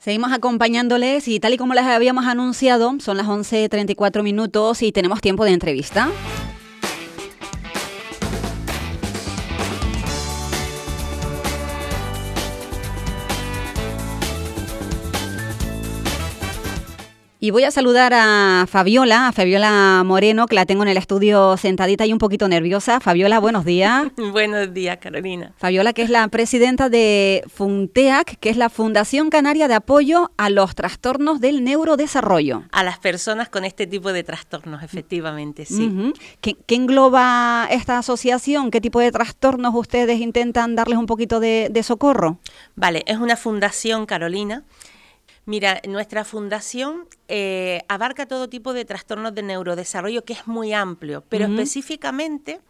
Seguimos acompañándoles y tal y como les habíamos anunciado, son las 11.34 minutos y tenemos tiempo de entrevista. Y voy a saludar a Fabiola, a Fabiola Moreno, que la tengo en el estudio sentadita y un poquito nerviosa. Fabiola, buenos días. buenos días, Carolina. Fabiola, que es la presidenta de FUNTEAC, que es la Fundación Canaria de Apoyo a los Trastornos del Neurodesarrollo. A las personas con este tipo de trastornos, efectivamente, sí. ¿Qué, engloba esta asociación? ¿Qué tipo de trastornos ustedes intentan darles un poquito de, de socorro? Vale, es una fundación, Carolina, Mira, nuestra fundación eh, abarca todo tipo de trastornos de neurodesarrollo, que es muy amplio, pero específicamente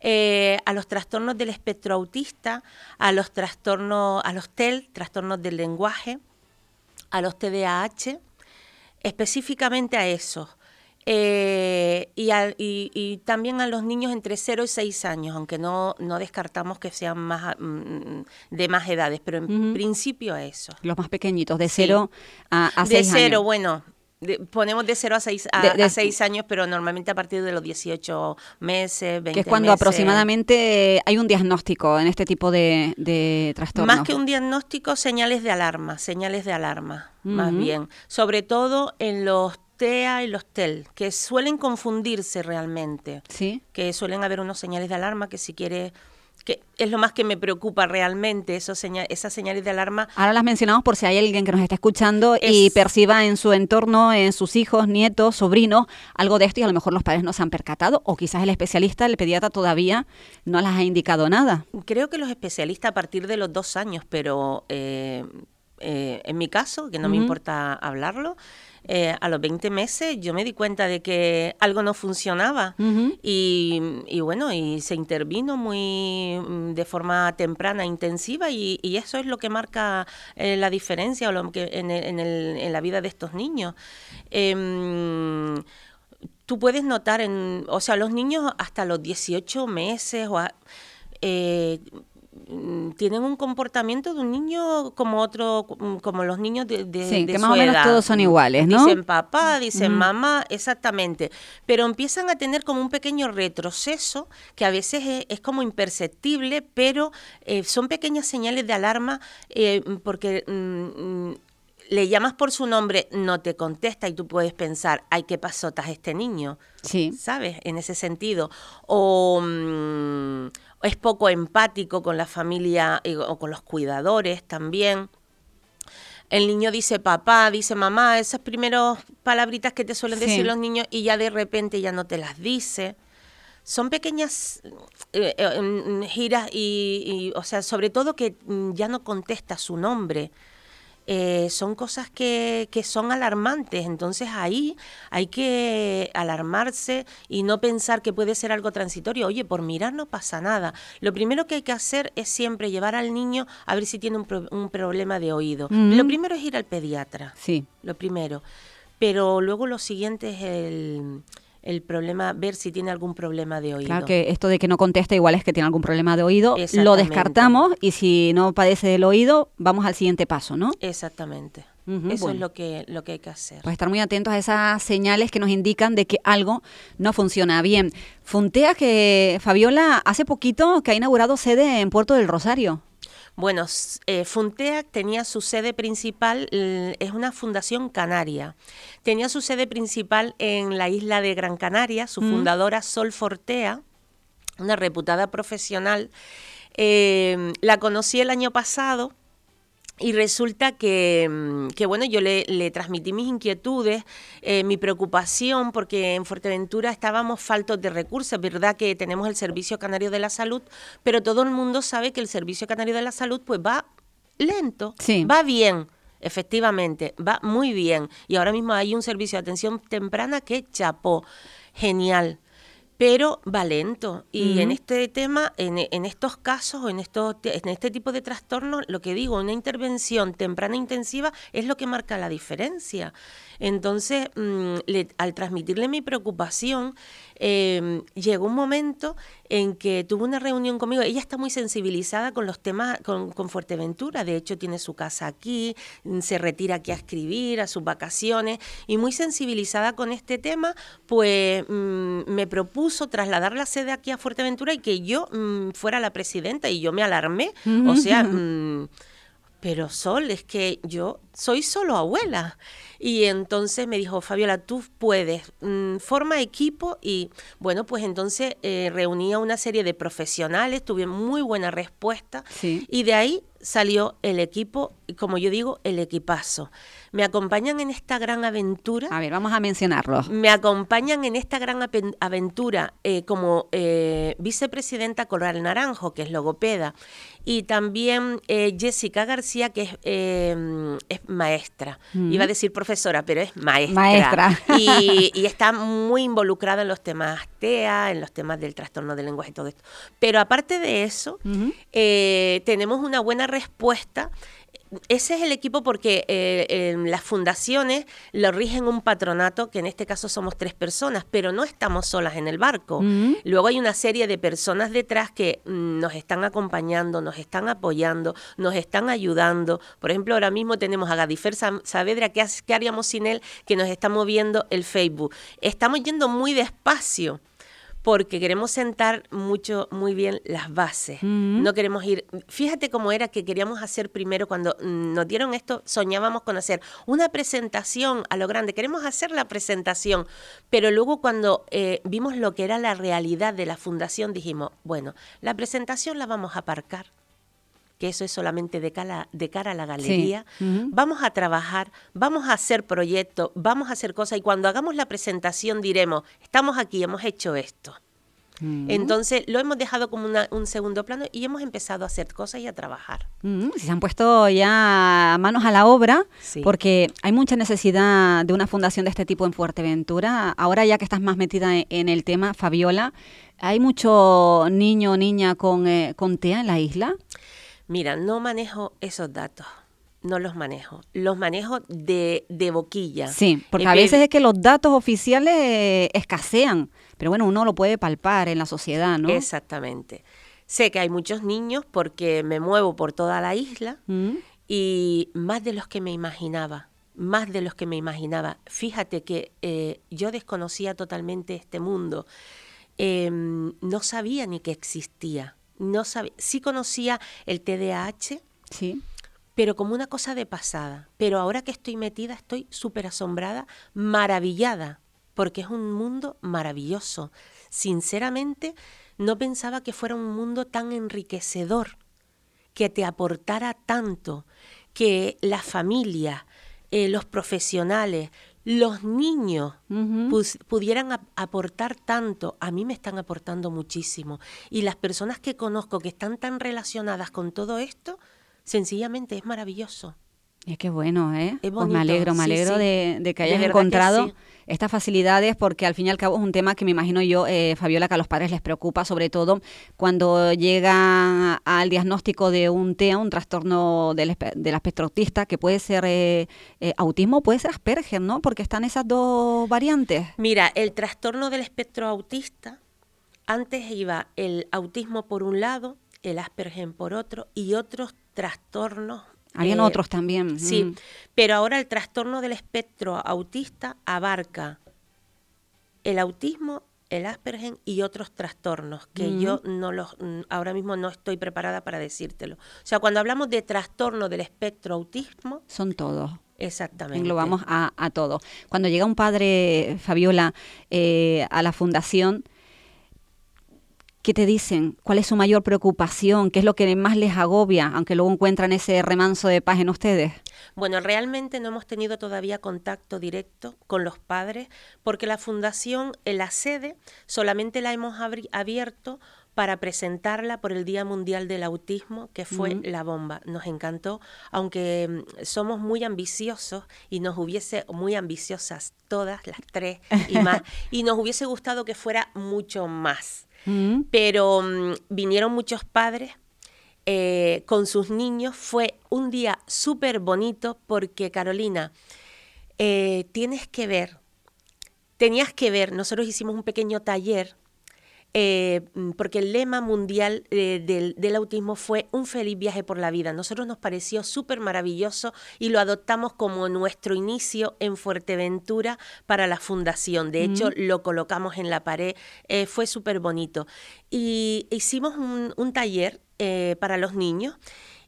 eh, a los trastornos del espectro autista, a los trastornos, a los TEL, trastornos del lenguaje, a los TDAH, específicamente a esos. Eh, y, también a los niños entre 0 y 6 años, aunque no, no descartamos que sean más mm, de más edades, pero en principio a eso. Los más pequeñitos, de 0 a, a 6 años. De 0, bueno, ponemos de 0 a 6 a, 6 años, pero normalmente a partir de los 18 meses, 20 Que es cuando aproximadamente hay un diagnóstico en este tipo de, de trastornos. Más que un diagnóstico, señales de alarma, señales de alarma, más bien. Sobre todo en los TEA y los TEL, que suelen confundirse realmente. Sí. Que suelen haber unos señales de alarma que si quiere que es lo más que me preocupa realmente, esos esas señales de alarma. Ahora las mencionamos por si hay alguien que nos está escuchando y perciba en su entorno, en sus hijos, nietos, sobrinos, algo de esto y a lo mejor los padres no se han percatado o quizás el especialista, el pediatra todavía no las ha indicado nada. Creo que los especialistas a partir de los dos años, pero eh, eh, en mi caso, que no me importa hablarlo, eh, a los 20 meses yo me di cuenta de que algo no funcionaba y, bueno, y se intervino muy mm, de forma temprana, intensiva y, eso es lo que marca eh, la diferencia o lo que en, en, la vida de estos niños. Em, tú puedes notar, en, o sea, los niños hasta los 18 meses o eh, Mm, tienen un comportamiento de un niño como otro, mm, como los niños de, de sí, que más o menos todos son iguales, ¿no? Dicen papá, dicen mamá, exactamente. Pero empiezan a tener como un pequeño retroceso que a veces es, como imperceptible, pero eh, son pequeñas señales de alarma eh, porque mm, le llamas por su nombre, no te contesta y tú puedes pensar, ay, ¿qué pasotas este niño? Sí. ¿Sabes? En ese sentido. O es poco empático con la familia eh, o con los cuidadores también. El niño dice papá, dice mamá, esas primeras palabritas que te suelen decir los niños y ya de repente ya no te las dice. Son pequeñas eh, eh, giras y, o sea, sobre todo que mm, ya no contesta su nombre. Eh, son cosas que, que, son alarmantes. Entonces ahí hay que alarmarse y no pensar que puede ser algo transitorio. Oye, por mirar no pasa nada. Lo primero que hay que hacer es siempre llevar al niño a ver si tiene un, un problema de oído. Lo primero es ir al pediatra. Sí. Lo primero. Pero luego lo siguiente es el el problema, ver si tiene algún problema de oído. Claro que esto de que no contesta igual es que tiene algún problema de oído, lo descartamos y si no padece del oído, vamos al siguiente paso, ¿no? Exactamente. Eso es lo que, lo que hay que hacer. Pues estar muy atentos a esas señales que nos indican de que algo no funciona bien. Funtea que Fabiola hace poquito que ha inaugurado sede en Puerto del Rosario. Bueno, eh, Funteac tenía su sede principal, es una fundación canaria. Tenía su sede principal en la isla de Gran Canaria, su mm. fundadora Sol Fortea, una reputada profesional. Eh, la conocí el año pasado y resulta que, mm, que, bueno, yo le, le, transmití mis inquietudes, eh, mi preocupación, porque en Fuerteventura estábamos faltos de recursos. verdad que tenemos el Servicio Canario de la Salud, pero todo el mundo sabe que el Servicio Canario de la Salud pues va lento, va bien. Efectivamente, va muy bien. Y ahora mismo hay un servicio de atención temprana que chapó. Genial pero va lento. Y en este tema, en, en, estos casos, en, estos, en este tipo de trastornos, lo que digo, una intervención temprana e intensiva es lo que marca la diferencia. Entonces, mm, al transmitirle mi preocupación, em, llegó un momento en que tuvo una reunión conmigo. Ella está muy sensibilizada con los temas, con, Fuerteventura. De hecho, tiene su casa aquí, se retira aquí a escribir, a sus vacaciones, y muy sensibilizada con este tema, pues mm, me propuso trasladar la sede aquí a Fuerteventura y que yo mm, fuera la presidenta, y yo me alarmé. O sea, mm, pero Sol, es que yo soy solo abuela. Y entonces me dijo, Fabiola, tú puedes, mm, forma equipo y bueno, pues entonces eh, reunía una serie de profesionales, tuve muy buena respuesta y de ahí salió el equipo, como yo digo, el equipazo. Me acompañan en esta gran aventura. A ver, vamos a mencionarlos. Me acompañan en esta gran aventura eh, como eh, vicepresidenta Coral Naranjo, que es logopeda, y también eh, Jessica García, que es, maestra. Mm. Iba a decir profesora, pero es maestra. Maestra. Y, está muy involucrada en los temas TEA, en los temas del trastorno del lenguaje y todo esto. Pero aparte de eso, tenemos una buena respuesta ese es el equipo porque eh, las fundaciones lo rigen un patronato, que en este caso somos tres personas, pero no estamos solas en el barco. Mm. Luego hay una serie de personas detrás que mm, nos están acompañando, nos están apoyando, nos están ayudando. Por ejemplo, ahora mismo tenemos a Gadifer Saavedra, ¿qué, ¿qué haríamos sin él? Que nos está moviendo el Facebook. Estamos yendo muy despacio porque queremos sentar mucho, muy bien las bases. No queremos ir. Fíjate cómo era que queríamos hacer primero cuando nos dieron esto, soñábamos con hacer una presentación a lo grande. Queremos hacer la presentación, pero luego cuando eh, vimos lo que era la realidad de la fundación, dijimos, bueno, la presentación la vamos a aparcar que eso es solamente de cara, de cara a la galería. Vamos a trabajar, vamos a hacer proyectos, vamos a hacer cosas y cuando hagamos la presentación diremos, estamos aquí, hemos hecho esto. Entonces lo hemos dejado como un segundo plano y hemos empezado a hacer cosas y a trabajar. Se han puesto ya manos a la obra porque hay mucha necesidad de una fundación de este tipo en Fuerteventura. Ahora ya que estás más metida en, el tema, Fabiola, ¿hay mucho niño o niña con, eh, con TEA en la isla? Mira, no manejo esos datos. No los manejo. Los manejo de, de boquilla. Sí, porque a veces es que los datos oficiales escasean. Pero bueno, uno lo puede palpar en la sociedad, ¿no? Exactamente. Sé que hay muchos niños porque me muevo por toda la isla mm. y más de los que me imaginaba más de los que me imaginaba. Fíjate que eh, yo desconocía totalmente este mundo, em, no sabía ni que existía no sabía, sí conocía el TDAH, sí. pero como una cosa de pasada. Pero ahora que estoy metida, estoy súper asombrada, maravillada, porque es un mundo maravilloso. Sinceramente, no pensaba que fuera un mundo tan enriquecedor, que te aportara tanto, que la familia, eh, los profesionales, los niños pudieran aportar tanto, a mí me están aportando muchísimo. Y las personas que conozco que están tan relacionadas con todo esto, sencillamente es maravilloso. Es que bueno, ¿eh? pues me alegro, me alegro De, que hayas encontrado estas facilidades porque al fin y al cabo es un tema que me imagino yo, eh, Fabiola, que a los padres les preocupa, sobre todo cuando llega al diagnóstico de un TEA, un trastorno del, espectro autista, que puede ser eh, eh, autismo, puede ser Asperger, ¿no? Porque están esas dos variantes. Mira, el trastorno del espectro autista, antes iba el autismo por un lado, el Asperger por otro y otros trastornos habían eh, otros también. Sí, mm. pero ahora el trastorno del espectro autista abarca el autismo, el Asperger y otros trastornos que yo no los mm, ahora mismo no estoy preparada para decírtelo. O sea, cuando hablamos de trastorno del espectro autismo, son todos. Exactamente. Englobamos a, a todo. Cuando llega un padre, Fabiola, eh, a la fundación, ¿Qué te dicen? ¿Cuál es su mayor preocupación? ¿Qué es lo que más les agobia, aunque luego encuentran ese remanso de paz en ustedes? Bueno, realmente no hemos tenido todavía contacto directo con los padres porque la fundación, en la sede, solamente la hemos abierto para presentarla por el Día Mundial del Autismo, que fue la bomba. Nos encantó, aunque mm, somos muy ambiciosos y nos hubiese, muy ambiciosas todas, las tres y más, y nos hubiese gustado que fuera mucho más. Pero mm, vinieron muchos padres eh, con sus niños. Fue un día súper bonito porque, Carolina, eh, tienes que ver, tenías que ver, nosotros hicimos un pequeño taller eh, porque el lema mundial eh, del, del, autismo fue un feliz viaje por la vida. Nosotros nos pareció súper maravilloso y lo adoptamos como nuestro inicio en Fuerteventura para la fundación. De hecho, lo colocamos en la pared, eh, fue súper bonito. Y hicimos un, un taller para los niños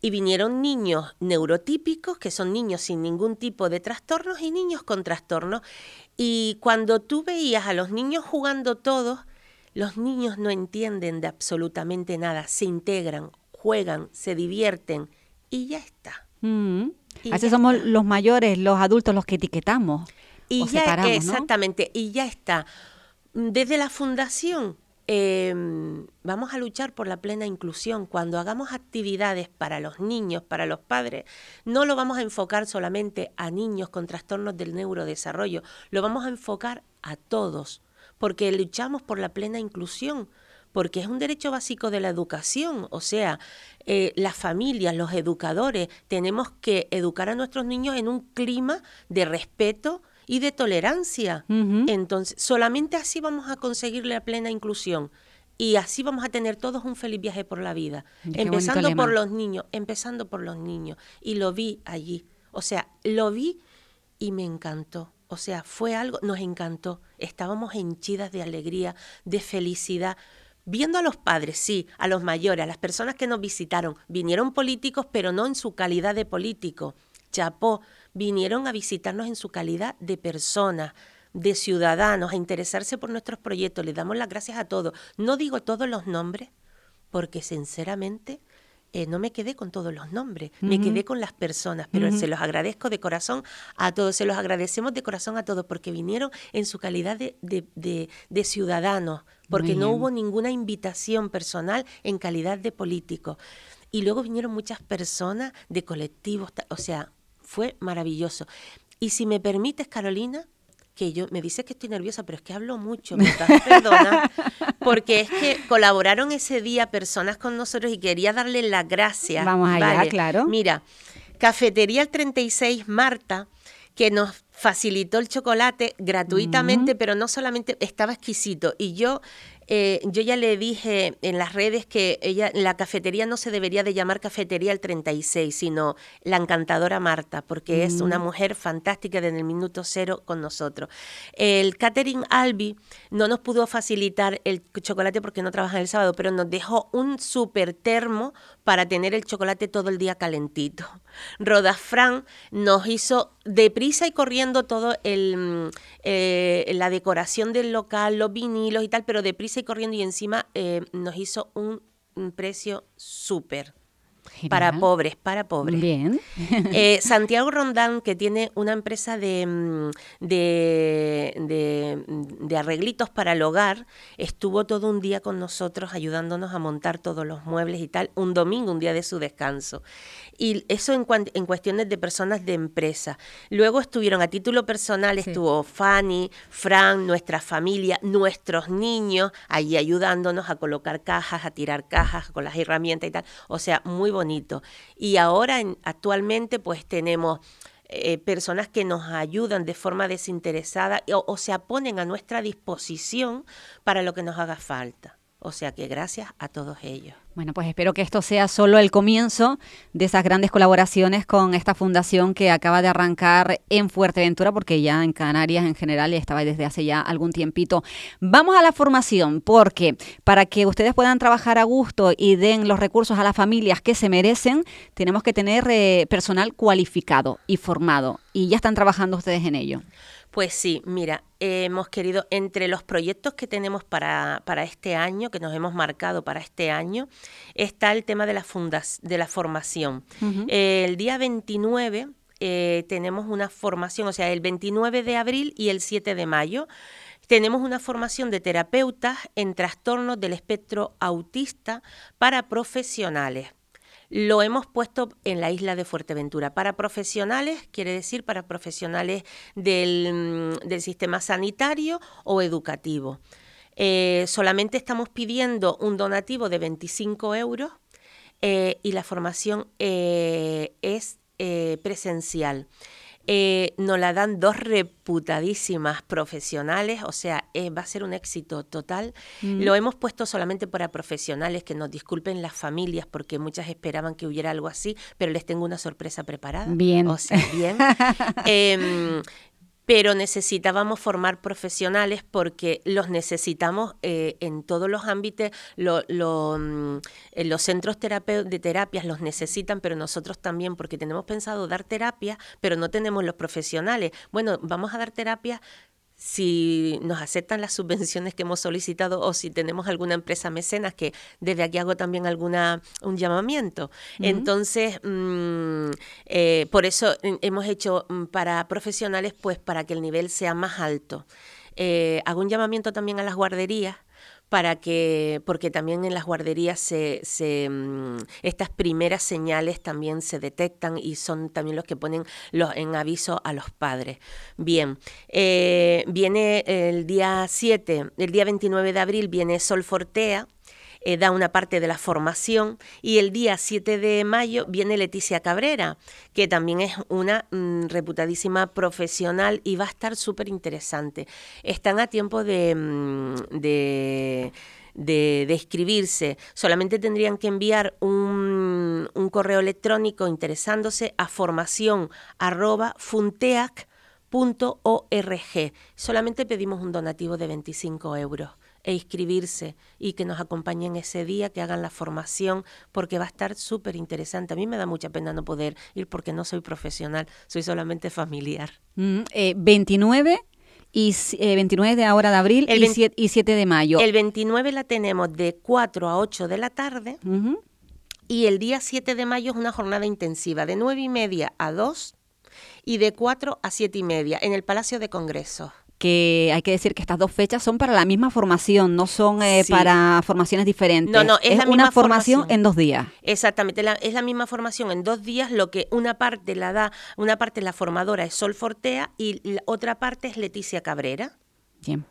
y vinieron niños neurotípicos, que son niños sin ningún tipo de trastornos, y niños con trastornos. Y cuando tú veías a los niños jugando todos, los niños no entienden de absolutamente nada, se integran, juegan, se divierten y ya está. Mm. Así somos los mayores, los adultos, los que etiquetamos. Y ya, exactamente, y ya está. Desde la fundación Em, vamos a luchar por la plena inclusión. Cuando hagamos actividades para los niños, para los padres, no lo vamos a enfocar solamente a niños con trastornos del neurodesarrollo, lo vamos a enfocar a todos, porque luchamos por la plena inclusión porque es un derecho básico de la educación, o sea, eh, las familias, los educadores, tenemos que educar a nuestros niños en un clima de respeto, y de tolerancia. Entonces, solamente así vamos a conseguir la plena inclusión. Y así vamos a tener todos un feliz viaje por la vida. empezando por los niños, empezando por los niños. Y lo vi allí. O sea, lo vi y me encantó. O sea, fue algo, nos encantó. Estábamos henchidas de alegría, de felicidad. Viendo a los padres, sí, a los mayores, a las personas que nos visitaron. Vinieron políticos, pero no en su calidad de político. Chapó, vinieron a visitarnos en su calidad de personas, de ciudadanos, a interesarse por nuestros proyectos. Les damos las gracias a todos. No digo todos los nombres, porque sinceramente eh, no me quedé con todos los nombres, me quedé con las personas, pero se los agradezco de corazón a todos, se los agradecemos de corazón a todos, porque vinieron en su calidad de, de, ciudadanos, porque no hubo ninguna invitación personal en calidad de político. Y luego vinieron muchas personas de colectivos, o sea, fue maravilloso. Y si me permites, Carolina, que yo me dices que estoy nerviosa, pero es que hablo mucho, me perdona, porque es que colaboraron ese día personas con nosotros y quería darle las gracias. Vamos allá, claro. Mira, Cafetería el 36 Marta, que nos facilitó el chocolate gratuitamente, pero no solamente estaba exquisito. Y yo eh, yo ya le dije en las redes que ella, la cafetería no se debería de llamar cafetería el 36, sino la encantadora Marta, porque es una mm. mujer fantástica desde el minuto cero con nosotros. El catering Albi no nos pudo facilitar el chocolate porque no trabaja el sábado, pero nos dejó un super termo para tener el chocolate todo el día calentito. Rodafran nos hizo deprisa y corriendo todo el, mm, eh, la decoración del local, los vinilos y tal, pero deprisa y corriendo y encima eh, nos hizo un, precio súper. Para pobres, para pobres. Bien. Eh, Santiago Rondán, que tiene una empresa de, mm, de, de, arreglitos para el hogar, estuvo todo un día con nosotros ayudándonos a montar todos los muebles y tal, un domingo, un día de su descanso. Y eso en, en cuestiones de personas de empresa. Luego estuvieron a título personal, estuvo Fanny, Fran, nuestra familia, nuestros niños, ahí ayudándonos a colocar cajas, a tirar cajas con las herramientas y tal. O sea, muy bonito. Y ahora, actualmente, pues tenemos... Eh, personas que nos ayudan de forma desinteresada o se ponen a nuestra disposición para lo que nos haga falta. O sea que gracias a todos ellos. Bueno, pues espero que esto sea solo el comienzo de esas grandes colaboraciones con esta fundación que acaba de arrancar en Fuerteventura, porque ya en Canarias en general estaba desde hace ya algún tiempito. Vamos a la formación, porque para que ustedes puedan trabajar a gusto y den los recursos a las familias que se merecen, tenemos que tener eh, personal cualificado y formado. Y ya están trabajando ustedes en ello. Pues sí, mira, hemos querido, entre los proyectos que tenemos para, para, este año, que nos hemos marcado para este año, está el tema de la, fundas, de la formación. el día 29 eh, tenemos una formación, o sea, el 29 de abril y el 7 de mayo. Tenemos una formación de terapeutas en trastornos del espectro autista para profesionales lo hemos puesto en la isla de Fuerteventura. Para profesionales, quiere decir para profesionales del, mm, sistema sanitario o educativo. Eh, solamente estamos pidiendo un donativo de 25 euros eh, y la formación eh, es presencial. Eh, nos la dan dos reputadísimas profesionales, o sea, va a ser un éxito total. Mm. Lo hemos puesto solamente para profesionales, que nos disculpen las familias, porque muchas esperaban que hubiera algo así, pero les tengo una sorpresa preparada. Bien. O sea, bien. Em, pero necesitábamos formar profesionales porque los necesitamos eh, en todos los ámbitos, mm, los centros de terapias los necesitan, pero nosotros también, porque tenemos pensado dar terapia, pero no tenemos los profesionales. Bueno, vamos a dar terapia si nos aceptan las subvenciones que hemos solicitado o si tenemos alguna empresa mecenas, que desde aquí hago también alguna un llamamiento. Entonces, mm, eh, por eso hemos hecho mm, para profesionales, pues para que el nivel sea más alto. Eh, hago un llamamiento también a las guarderías para que, porque también en las guarderías se, se, mm, estas primeras señales también se detectan y son también los que ponen los, en aviso a los padres. Bien, eh, viene el día 7, el día 29 de abril viene Sol Fortea, eh, da una parte de la formación y el día 7 de mayo viene Leticia Cabrera, que también es una mm, reputadísima profesional y va a estar súper interesante. Están a tiempo de, mm, de de, escribirse. Solamente tendrían que enviar un, un correo electrónico interesándose a formación Solamente pedimos un donativo de 25 euros e inscribirse y que nos acompañen ese día, que hagan la formación, porque va a estar súper interesante. A mí me da mucha pena no poder ir porque no soy profesional, soy solamente familiar. 29 mm, eh, y 29 eh, de ahora de abril y, 7, de mayo. El 29 la tenemos de 4 a 8 de la tarde y el día 7 de mayo es una jornada intensiva de 9 y media a 2 y de 4 a 7 y media en el Palacio de Congresos que hay que decir que estas dos fechas son para la misma formación, no son eh, para formaciones diferentes. No, no, es, la una formación, en dos días. Exactamente, es la misma formación en dos días, lo que una parte la da, una parte la formadora es Sol Fortea y la otra parte es Leticia Cabrera. Bien,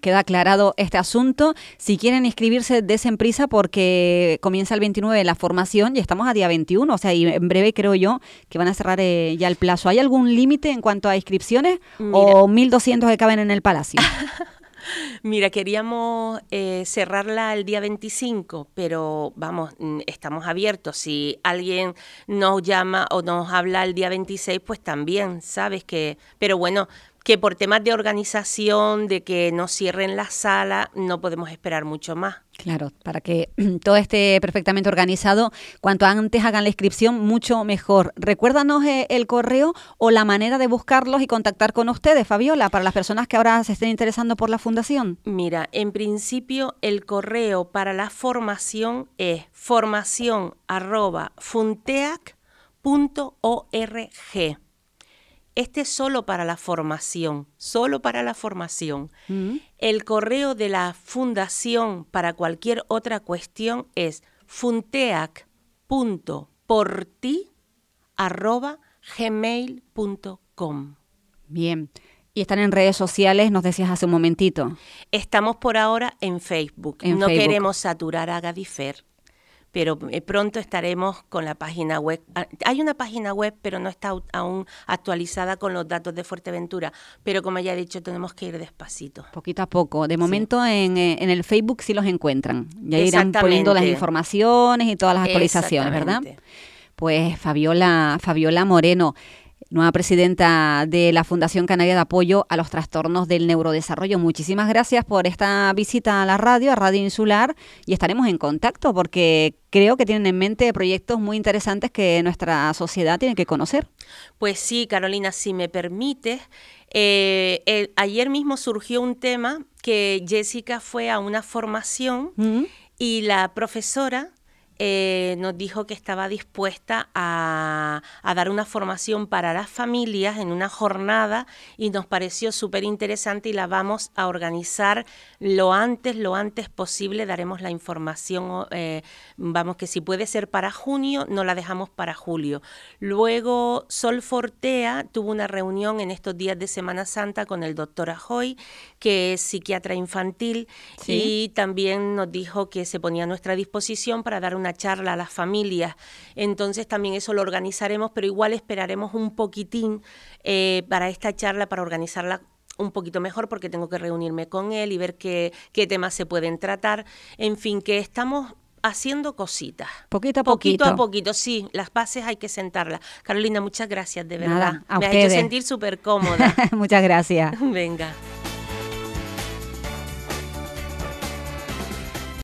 queda aclarado este asunto. Si quieren inscribirse, desen prisa porque comienza el 29 la formación y estamos a día 21, o sea, y en breve creo yo que van a cerrar eh, ya el plazo. ¿Hay algún límite en cuanto a inscripciones o 1.200 que caben en el Palacio? Mira, queríamos eh, cerrarla el día 25, pero vamos, estamos abiertos. Si alguien nos llama o nos habla el día 26, pues también, ¿sabes? que Pero bueno, que por temas de organización, de que no cierren la sala, no podemos esperar mucho más. Claro, para que todo esté perfectamente organizado, cuanto antes hagan la inscripción, mucho mejor. Recuérdanos eh, el correo o la manera de buscarlos y contactar con ustedes, Fabiola, para las personas que ahora se estén interesando por la fundación. Mira, en principio el correo para la formación es formación@funteac.org. Este es solo para la formación, solo para la formación. Mm. El correo de la fundación para cualquier otra cuestión es funteac.porti.gmail.com. Bien. Y están en redes sociales, nos decías hace un momentito. Estamos por ahora en Facebook. no queremos saturar a Gadifer pero eh, pronto estaremos con la página web. Ah, hay una página web, pero no está aún actualizada con los datos de Fuerteventura, pero como ya he dicho, tenemos que ir despacito. Poquito a poco. De momento en, eh, en, el Facebook sí los encuentran. Ya irán poniendo las informaciones y todas las actualizaciones, ¿verdad? Pues Fabiola, Fabiola Moreno nueva presidenta de la Fundación Canaria de Apoyo a los Trastornos del Neurodesarrollo. Muchísimas gracias por esta visita a la radio, a Radio Insular, y estaremos en contacto porque creo que tienen en mente proyectos muy interesantes que nuestra sociedad tiene que conocer. Pues sí, Carolina, si me permites, eh, ayer mismo surgió un tema que Jessica fue a una formación y la profesora eh, nos dijo que estaba dispuesta a, dar una formación para las familias en una jornada y nos pareció súper interesante y la vamos a organizar lo antes, lo antes posible. Daremos la información, eh, vamos que si puede ser para junio, no la dejamos para julio. Luego Sol Fortea tuvo una reunión en estos días de Semana Santa con el doctor Ajoy, que es psiquiatra infantil, y también nos dijo que se ponía a nuestra disposición para dar una una charla a las familias. Entonces también eso lo organizaremos, pero igual esperaremos un poquitín eh, para esta charla, para organizarla un poquito mejor porque tengo que reunirme con él y ver qué, qué temas se pueden tratar. En fin, que estamos haciendo cositas. Poquito a poquito. Poquito a poquito, sí. Las bases hay que sentarlas. Carolina, muchas gracias, de verdad. Me ha hecho sentir súper cómoda. muchas gracias. Venga.